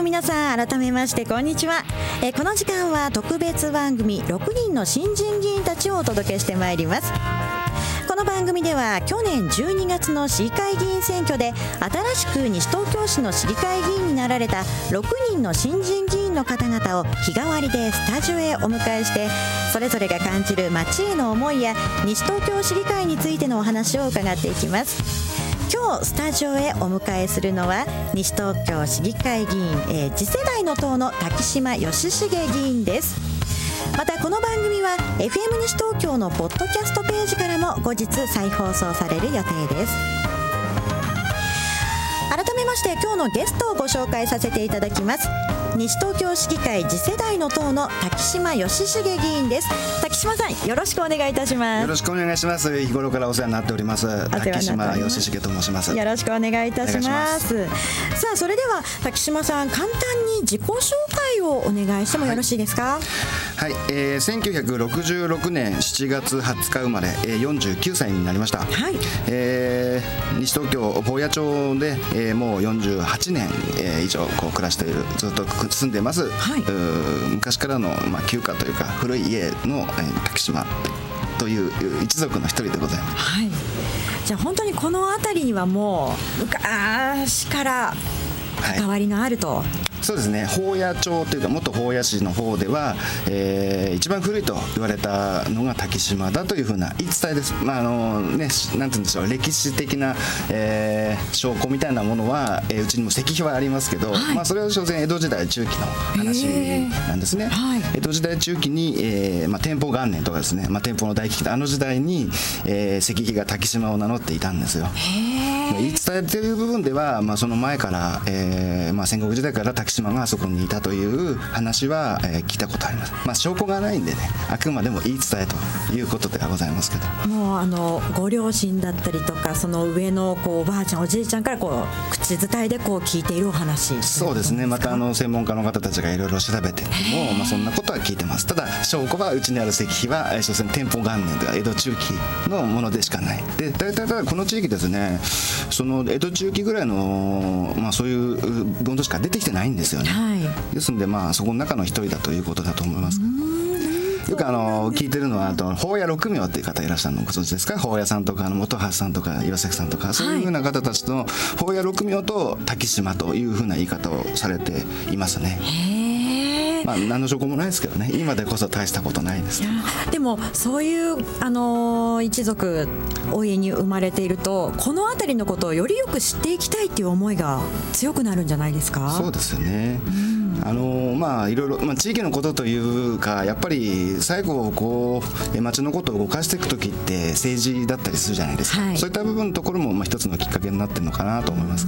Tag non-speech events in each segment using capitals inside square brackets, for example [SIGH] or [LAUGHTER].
の皆さん改めましてこんにちは、えーこの時間は特別番組6人の新人議員たちをお届けしてまいります。この番組では去年12月の市議会議員選挙で新しく西東京市の市議会議員になられた6人の新人議員の方々を日替わりでスタジオへお迎えしてそれぞれが感じる街への思いや西東京市議会についてのお話を伺っていきます。日スタジオへお迎えするのは西東京市議会議員、えー次世代の党の滝島義重議員です。またこの番組は FM 西東京のポッドキャストページからも後日再放送される予定です。まして今日のゲストをご紹介させていただきます。西東京市議会次世代の党の滝島義重議員です。滝島さんよろしくお願いいたします。よろしくお願いします。日頃からお世話になっております。滝島義重と申します。よろしくお願いいたします。さあそれでは滝島さん簡単に自己紹介をお願いしてもよろしいですか、はい、えー、1966年7月20日生まれ、えー、49歳になりました。はい。えー西東京保谷町で、えーもう48年、えー以上こう暮らしているずっと住んでます、はい。昔からの、まあ、旧家というか古い家の、えー滝島という一族の一人でございます。はい。じゃあ本当にこの辺りにはもう昔から関わりのあると、そうですね。宝谷町というか元宝谷市の方では、えー一番古いと言われたのが滝島だというふうな言い伝えです、まああのね、しなんて言うんでしょう。歴史的な、えー証拠みたいなものは、えーうちにも石碑はありますけど、はい。まあ、それは所詮江戸時代中期の話なんですね、へーはい。江戸時代中期に、えーまあ、天保元年とかですね、まあ、天保の大危機であの時代に、えー石碑が滝島を名乗っていたんですよ。言い伝えている部分では、まあ、その前から、えーまあ、戦国時代から滝島があそこにいたという話は、えー聞いたことあります、まあ、証拠がないんでねあくまでも言い伝えということではございますけど。もうあのご両親だったりとかその上のこうおばあちゃんおじいちゃんからこう口伝えでこう聞いているお話そうですね。またあの専門家の方たちがいろいろ調べても、まあ、そんなことは聞いてます。ただ証拠はうちにある石碑はえー所詮天保元年とか江戸中期のものでしかない。で大体ただこの地域ですねその江戸中期ぐらいの、まあ、そういう文書しか出てきてないんですよね、はい。ですんでまあそこの中の一人だということだと思います。よくあの聞いてるのはあと宝谷六名っていう方いらっしゃるの。ご存知ですか？宝谷さんとか本橋さんとか岩崎さんとか。そういうふうな方たちと宝谷六名と滝島というふうな言い方をされていますね。まあ何の証拠もないですけどね今でこそ大したことないです。でもそういう、あのー一族お家に生まれているとこの辺りのことをよりよく知っていきたいっていう思いが強くなるんじゃないですか？そうですよね。あのまあいろいろ、まあ、地域のことというかやっぱり最後こうえ町のことを動かしていく時って政治だったりするじゃないですか、はいそういった部分のところもまあ一つのきっかけになってるのかなと思います。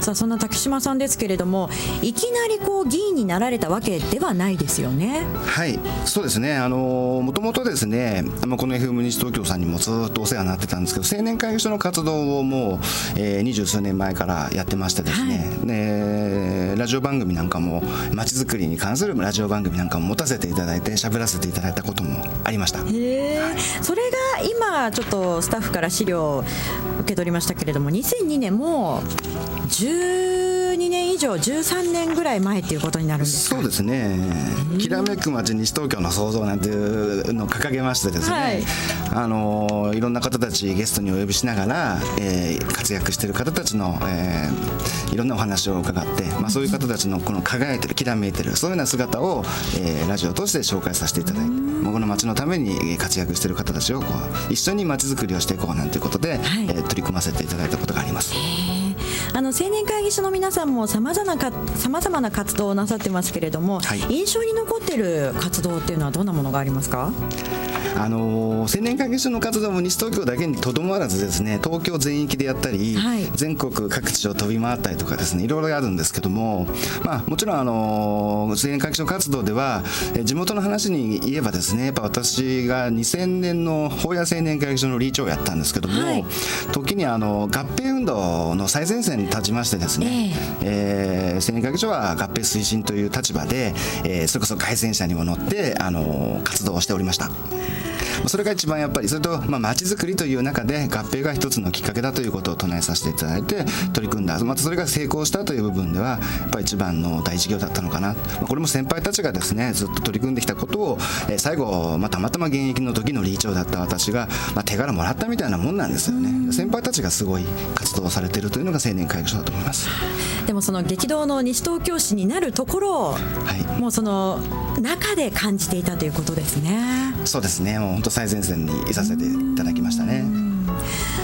さあそんな滝島さんですけれどもいきなりこう議員になられたわけではないですよねはい、そうですね。あのもともとですね、まあこの FM 西東京さんにもずっとお世話になってたんですけど、青年会議所の活動をもう、えー、二十数年前からやってましてですね、でラジオ番組なんかもまちづくりに関するラジオ番組なんかも持たせていただいて喋らせていただいたこともありました。へえそれが今ちょっとスタッフから資料を受け取りましたけれども2002年もう12年以上13年ぐらい前っていうことになるんですか？そうですね、きらめく街西東京の創造なんていうのを掲げましてですね、はい。い、あのいろんな方たちゲストにお呼びしながら、えー活躍している方たちの、えーいろんなお話を伺って、まあ、そういう方たちのこの輝いてるきらめいてるそういうような姿を、えーラジオを通して紹介させていただいて、まあこの街のためにえー活躍している方たちをこう一緒に街づくりをしていこうなんていうことで、はい。えー取り組ませていただいたことがあります。あの青年会議所の皆さんもさまざまな活動をなさってますけれども、はい。印象に残ってる活動っていうのはどんなものがありますか？あのー青年会議所の活動も西東京だけにとどまらずですね東京全域でやったり、はい。全国各地を飛び回ったりとかですねいろいろあるんですけども、まあ、もちろん、あのー青年会議所活動ではえ地元の話に言えばですねやっぱ私が2000年の法屋青年会議所の理事長をやったんですけども、はい。時にあの合併運動の最前線に立ちましてですね、えー青年会議所は合併推進という立場で、えーそれこそ改善者にも乗って、あのー活動をしておりました。それが一番やっぱりそれとまあ街づくりという中で合併が一つのきっかけだということを唱えさせていただいて取り組んだ。またそれが成功したという部分ではやっぱり一番の大事業だったのかな。これも先輩たちがですねずっと取り組んできたことを最後、まあ、たまたま現役の時の理事長だった私が、まあ、手柄もらったみたいなもんなんですよね。先輩たちがすごい活動されているというのが青年会議所だと思います。でもその激動の西東京市になるところを、はい、もうその中で感じていたということですね。そうですね。もう本当最前線にいさせていただきましたね。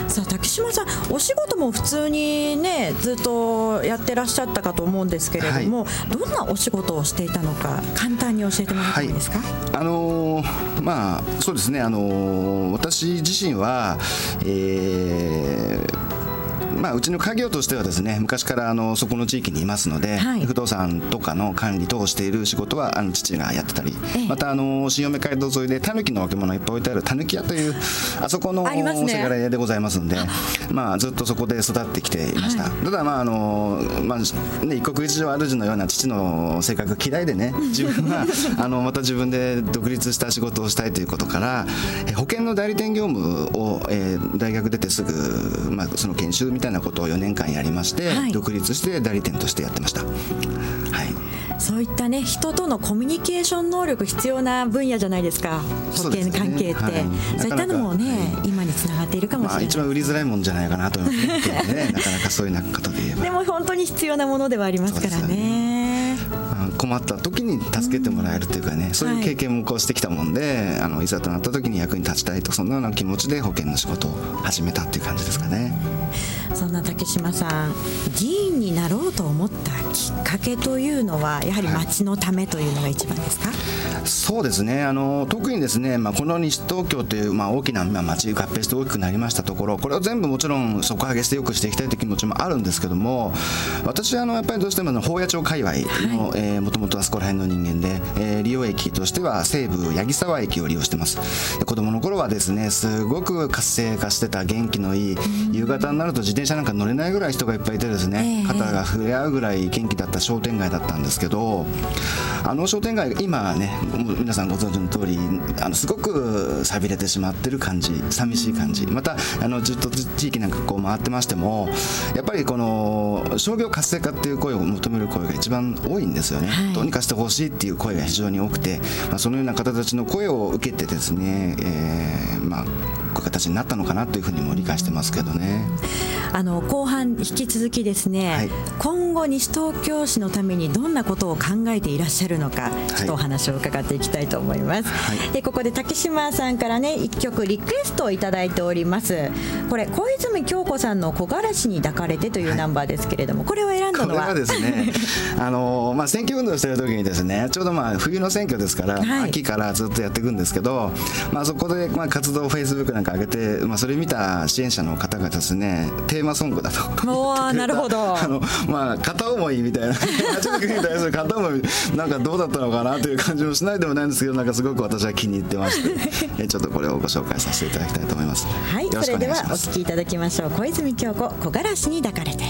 さあ竹島さんお仕事も普通にねずっとやってらっしゃったかと思うんですけれども、はい、どんなお仕事をしていたのか簡単に教えてもらっていいですか、はい、あのー、まあそうですね。あのー、私自身は、えーまあ、うちの家業としてはですね昔からあのそこの地域にいますので、はい、不動産とかの管理等をしている仕事はあの父がやってたり、またあの新嫁街道沿いでタヌキの置物いっぱい置いてあるタヌキ屋というあそこのおせがれ屋でございますんで、まあ、ずっとそこで育ってきていました、はい、ただまああの、まあね、一国一城主のような父の性格嫌いでね [LAUGHS] 自分はあのまた自分で独立した仕事をしたいということから保険の代理店業務を、えー、大学出てすぐ、まあ、その研修みたいなことを4年間やりまして、はい、独立して代理店としてやってました。はい。そういったね人とのコミュニケーション能力必要な分野じゃないですか。保険関係って。そう、ねはい、そういったのもね、はい、今につながっているかもしれない、まあ、一番売りづらいもんじゃないかなと思ってね [LAUGHS] なかなかそういうことで言えば。でも本当に必要なものではありますからね。困った時に助けてもらえるというかね、うん、そういう経験もこうしてきたもんで、はい、あのいざとなった時に役に立ちたいとそんなような気持ちで保険の仕事を始めたっていう感じですかね。そんな竹島さん議員になろうと思ったきっかけというのはやはり町のためというのが一番ですか、はい、そうですね。あの特にですね、まあ、この西東京という、まあ、大きな、まあ、町合併して大きくなりましたところこれを全部もちろん底上げしてよくしていきたいという気持ちもあるんですけども私はあのやっぱりどうしても宝谷町界隈の、はい。えー、もともとあそこら辺の人間で、えー、利用駅としては西武八木沢駅を利用してます。子供の頃はですねすごく活性化してた元気のいい、夕方になると自転車なんか乗れないぐらい人がいっぱいいてですね、えー、肩が触れ合うぐらい元気だった商店街だったんですけどあの商店街今ね皆さんご存知の通りあのすごく寂れてしまってる感じ寂しい感じ。またあのずっと地域なんかこう回ってましてもやっぱりこの商業活性化っていう声を求める声が一番多いんですよね、はい、どうにかしてほしいっていう声が非常に多くて、まあ、そのような方たちの声を受けてですね、えー、まあ形になったのかなというふうにも理解してますけどね。あの後半引き続きですね、はい、今後西東京市のためにどんなことを考えていらっしゃるのか、ちょっとお話を伺っていきたいと思います。はい、でここで竹島さんからね一曲リクエストを頂いております。これ小泉京子さんの木枯らしに抱かれてというナンバーですけれども、これを選んだのは？これはですね、[LAUGHS] あのまあ選挙運動してる時にですね、ちょうどまあ冬の選挙ですから、はい、秋からずっとやっていくんですけど、まあそこでまあ活動をフェイスブックなんか上げて、まあそれ見た支援者の方がですね、テーマソングだと。おなるほど。あのまあ片思いみたいな。八木に対する片思いなんかどうだったのかなという感じもしないでもないんですけどなんかすごく私は気に入ってまして。[LAUGHS] ちょっとこれをご紹介させていただきたいと思います。はいそれではお聞きいただきましょう。小泉京子木枯らしに抱かれて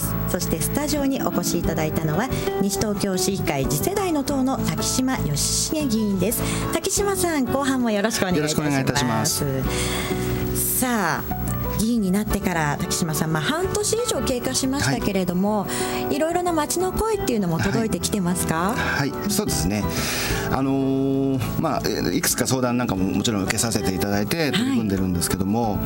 です。そしてスタジオにお越しいただいたのは西東京市議会次世代の党の滝島義重議員です。滝島さん後半もよろしくお願いいたします。さあ議員になってから滝島さん、まあ、半年以上経過しましたけれども、はい、いろいろな街の声っていうのも届いてきてますか、はい、はい、そうですね、あのー、まあ、いくつか相談なんかももちろん受けさせていただいて取り組んでるんですけども、はい、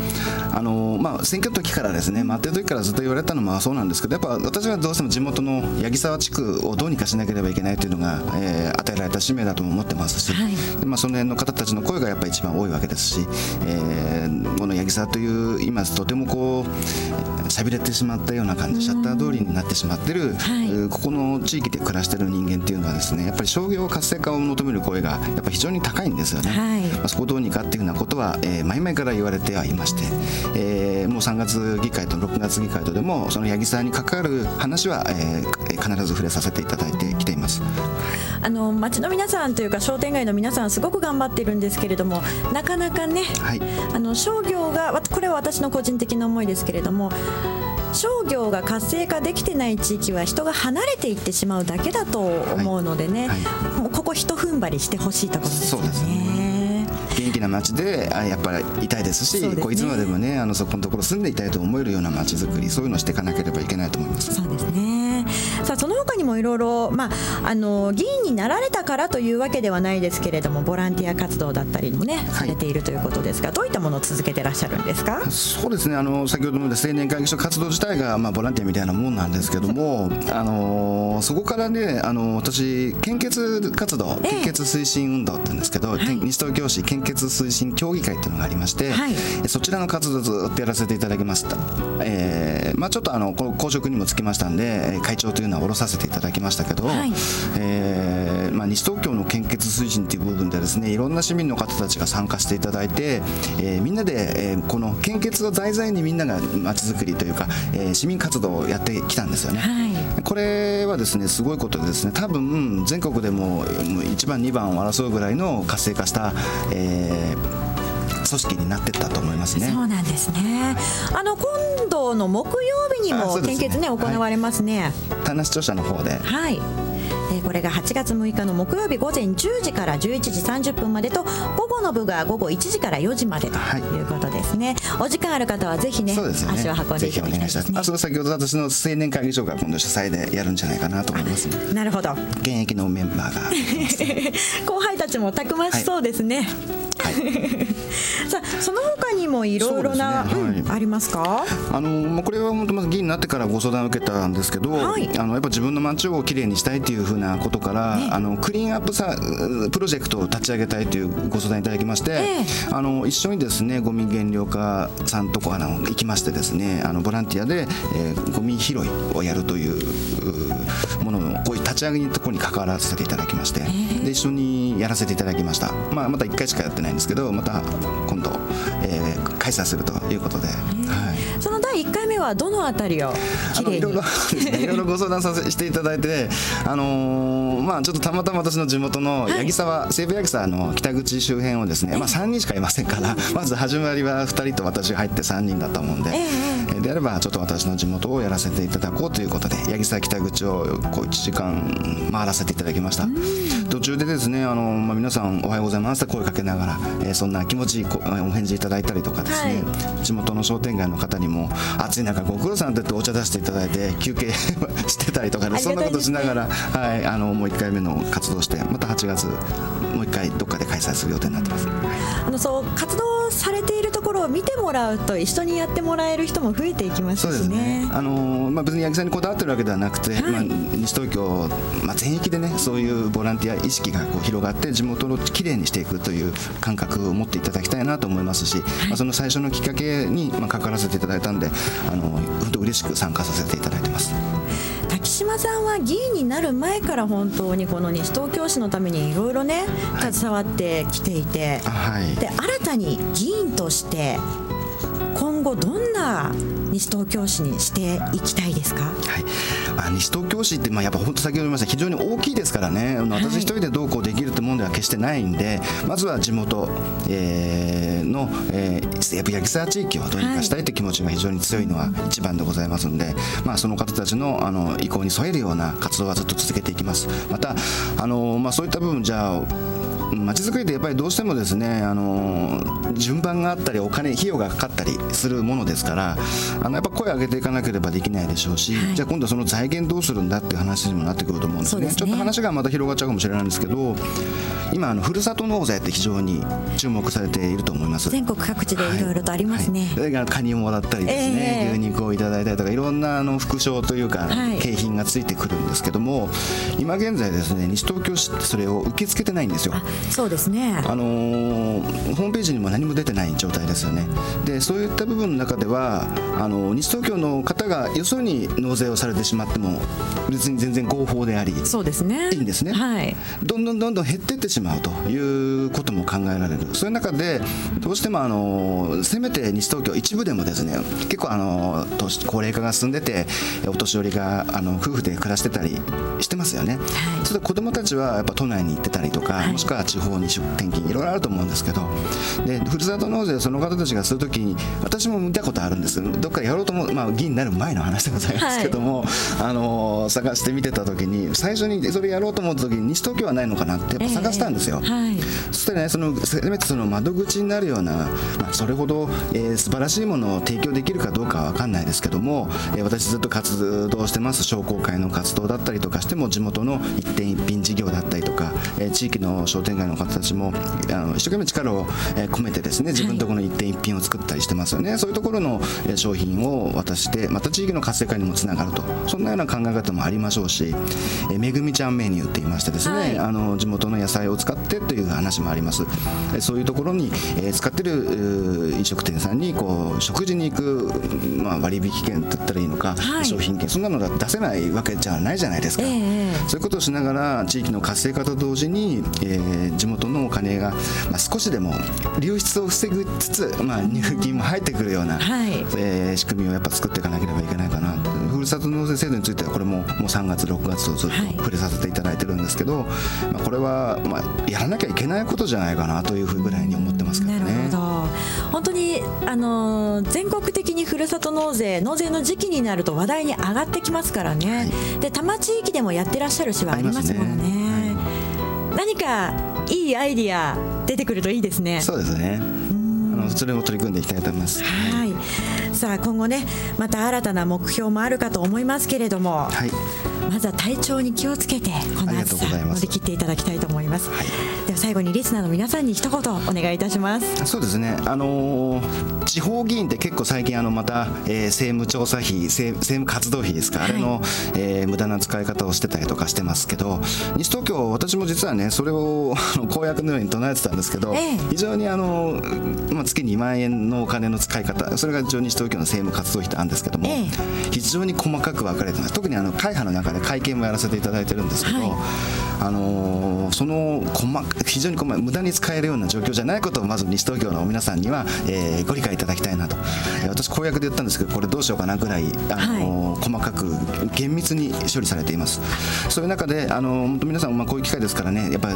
あのー、まあ、選挙時からですね待ってる時からずっと言われたのもそうなんですけどやっぱ私はどうしても地元の八木沢地区をどうにかしなければいけないというのが、えー、与えられた使命だと思ってますし、はい、まあ、その辺の方たちの声がやっぱり一番多いわけですし、えー、この八木沢という今とてもこうしゃびれてしまったような感じシャッター通りになってしまってる、はい、ここの地域で暮らしてる人間っていうのはですねやっぱり商業活性化を求める声がやっぱ非常に高いんですよね、はい、まあ、そこをどうにかっていうようなことは、えー、前々から言われてはいまして、えー、もう3月議会と6月議会とでもその八木沢に関わる話は、えー、必ず触れさせていただいてきていますあの町の皆さんというか商店街の皆さんすごく頑張ってるんですけれどもなかなかね、はい、あの商業がこれは私の個人的な思いですけれども商業が活性化できてない地域は人が離れていってしまうだけだと思うのでね、はい。はい、もうここひと踏ん張りしてほしいところですよね。元気な街でやっぱりいたいですし、ね、こういつまでもねあのそこのところ住んでいたいと思えるような街づくりそういうのをしていかなければいけないと思います。そうですね。さあその他にもいろいろまああの議員になられたからというわけではないですけれどもボランティア活動だったりもね、されているということですがどういったものを続けてらっしゃるんですか？そうですね。あの先ほども青年会議所活動自体がまあボランティアみたいなもんなんですけどもあのそこからねあの私献血活動、献血推進運動って言うんですけど、はい、西東京市献血推進協議会っていうのがありまして、はい、そちらの活動をずっとやらせていただきました、えーまあ、ちょっとあの公職にもつきましたんで会長というのは下ろさせていただきましたけど、はい、えー、まあ、西東京の献血推進っていう部分でですねいろんな市民の方たちが参加していただいて、えー、みんなで、えー、この献血を題材にみんながまちづくりというか、えー、市民活動をやってきたんですよね、はい、これはですねすごいことでですね多分全国でも1番2番を争うぐらいの活性化した、えー組織になってったと思いますね。そうなんですね。あの今度の木曜日にも献血ね、ね、行われますね。棚視聴者の方で。はい。えこれが8月6日の木曜日午前10時から11時30分までと午後の部が午後1時から4時までということですね、はい、お時間ある方はぜひね、ね、足を運んでいただきたいですねあ先ほど私の青年会議所が今度主催でやるんじゃないかなと思いますなるほど現役のメンバーが [LAUGHS] 後輩たちもたくましそうですね、はいはい、[LAUGHS] さあその他にもいろいろな、ね。はい。うん、ありますか？あの、まあ、これは本当まず議員になってからご相談を受けたんですけど、はい、あのやっぱ自分の街をきれいにしたいというふうなことから、ね、あのクリーンアップさプロジェクトを立ち上げたいというご相談いただきまして、えー、あの一緒にですねゴミ減量課さんとこあの行きましてですねあのボランティアで、えー、ゴミ拾いをやるというもののこういう立ち上げのところに関わらせていただきまして、えー、で一緒にやらせていただきました、まあ、また1回しかやってないんですけどまた今度、えー、開催するということで、はい、その第1回目はどのあたりをきれいろいろ、ね、[LAUGHS] いろいろご相談させていただいて、あのー、まあ、ちょっとたまたま私の地元の八木沢、はい、西武八木沢の北口周辺をですね、まあ、3人しかいませんからまず始まりは2人と私が入って3人だと思うんで、えー、であればちょっと私の地元をやらせていただこうということで八木沢北口をこう1時間回らせていただきました。途中でですねあの、まあ、皆さんおはようございますと声かけながら、えー、そんな気持ちいいお返事いただいたりとかですね、はい、地元の商店街の方にも暑い中ご苦労さんってってお茶出していただいて休憩 [LAUGHS] してたりとかねそんなことしながら、はい、あのもう1回目の活動してまた8月もう1回どっかで開催する予定になってます。あのそう活動されているところを見てもらうと一緒にやってもらえる人も増えていきますしね。そうですねあのまあ、別に八木さんにこだわってるわけではなくて、はい、まあ、西東京、まあ、全域でねそういうボランティア意識がこう広がって地元をきれいにしていくという感覚を持っていただきたいなと思いますし、はい、まあ、その最初のきっかけに、まあ、関わらせていただいたんであの本当嬉しく参加させていただいてます。滝島さんは議員になる前から本当にこの西東京市のためにいろいろね携わってきていて、はい、で新たに議員として今後どんな西東京市にしていきたいですか、はい、あ西東京市って、まあ、やっぱ本当先ほど言いました非常に大きいですからね。私一人でどうこうできるってもんでは決してないんで、まずは地元、えー、の、えー、八木沢地域をどうにかしたいという気持ちが非常に強いのは一番でございますんで、まあ、その方たちのあの意向に添えるような活動はずっと続けていきます。またあの、まあ、そういった部分じゃあまちづくりってやっぱりどうしてもですねあの順番があったりお金費用がかかったりするものですからあのやっぱ声を上げていかなければできないでしょうし、はい、じゃあ今度はその財源どうするんだっていう話にもなってくると思うんですね、ね、ちょっと話がまた広がっちゃうかもしれないんですけど今あのふるさと納税って非常に注目されていると思います。全国各地でい。ろいろとありますね、はい。それがカニをもらったりですね、えー、牛肉をいただいたりとかいろんなあの副賞というか、景品がついてくるんですけども今現在ですね西東京市ってそれを受け付けてないんですよそうですね。あのー、ホームページにも何も出てない状態ですよね。でそういった部分の中ではあの西東京の方がよそに納税をされてしまっても別に全然合法でありそうですね。いいんですね、はい、どんどんどんどん減っていってしまうということも考えられる。そういう中でどうしてもあのせめて西東京一部でもですね結構あの高齢化が進んでてお年寄りがあの夫婦で暮らしてたりしてますよね、はい、それで子どもたちはやっぱ都内に行ってたりとか、はい、もしくは地方に出転勤いろいろあると思うんですけどでふるさと納税その方たちがするときに私も見たことあるんです。どっかやろうと思う、まあ、議員になる前の話でございますけども、はい、あの探してみてた時に最初にそれやろうと思った時に西東京はないのかなってやっぱ探したんですよ、えーはい、そしてねそのせめてその窓口になるような、まあ、それほど、えー、素晴らしいものを提供できるかどうかは分かんないですけども、えー、私ずっと活動してます。商工会の活動だったりとかしても地元の一点一品事業だったりとか、えー、地域の商店街の方たちもあの一生懸命力を込めてですね自分のところの一点一品を作ったりしてますよね、はい、そういうところの商品を渡してまた地域の活性化にもつながると。そんなような考え方もありましょうし「えめぐみちゃんメニュー」って言いましてですね、はい、あの地元の野菜を使ってという話もあります。そういうところに、え使ってる飲食店さんにこう食事に行く、まあ、割引券だったらいいのか、はい、商品券そんなのが出せないわけじゃないじゃないですか、えー、そういうことをしながら地域の活性化と同時に、えー、地元のお金が、まあ、少しでも流出を防ぐつつ、まあ、入金も入ってくるような、はい、えー、仕組みをやっぱ作っていかなければいけないかなふるさと納税制度についてはこれももう3月6月とずっと触れさせていただいてるんですけど、はい、まあ、これは、まあ、やらなきゃいけないことじゃないかなというふうぐらいに思ってますけどね。なるほど。本当にあの全国的にふるさと納税納税の時期になると話題に上がってきますからね、はい、で多摩地域でもやってらっしゃる市はありますもんね。ね。何かいいアイディア出てくるといいですね。そうですね。あのそれを取り組んでいきたいと思います。はい。さあ今後ねまた新たな目標もあるかと思いますけれども。はい。まずは体調に気をつけてこの暑さ乗り切っていただきたいと思います、はい、では最後にリスナーの皆さんに一言お願いいたします。そうですね。あのー、地方議員って結構最近あのまた、えー、政務調査費政務活動費ですか、はい、あれの、えー、無駄な使い方をしてたりとかしてますけど西東京私も実はねそれを公約のように唱えてたんですけど、え非常にあの、まあ、月2万円のお金の使い方それが西東京の政務活動費ってあるんですけども、え、非常に細かく分かれてます。特にあの会派の中で会見もやらせていただいてるんですけど、はい、あのー、その細非常に細無駄に使えるような状況じゃないことをまず西東京の皆さんには、えー、ご理解いただきたいなと、えー、私公約で言ったんですけどこれどうしようかなぐらい、あのーはい、細かく厳密に処理されています。そういう中で、あのー、皆さん、まあ、こういう機会ですからねやっぱり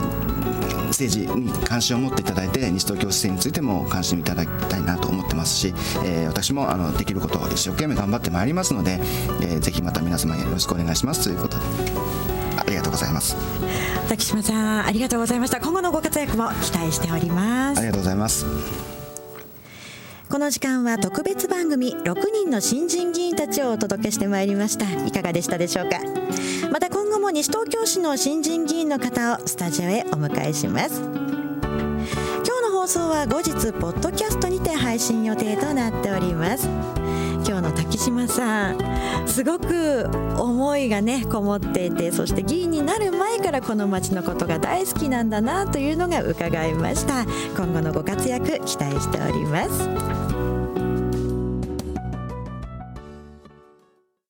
政治に関心を持っていただいて西東京市政についても関心いただきたいなと思ってますし、えー、私もあのできることを一生懸命頑張ってまいりますので、えー、ぜひまた皆様よろしくお願いしますということで。ありがとうございます。滝島さんありがとうございました。今後のご活躍も期待しております。ありがとうございます。この時間は特別番組6人の新人議員たちをお届けしてまいりました。いかがでしたでしょうか？また今後も西東京市の新人議員の方をスタジオへお迎えします。今日の放送は後日ポッドキャストにて配信予定となっております島さん。すごく思いがねこもっていてそして議員になる前からこの町のことが大好きなんだなというのが伺いました。今後のご活躍期待しております。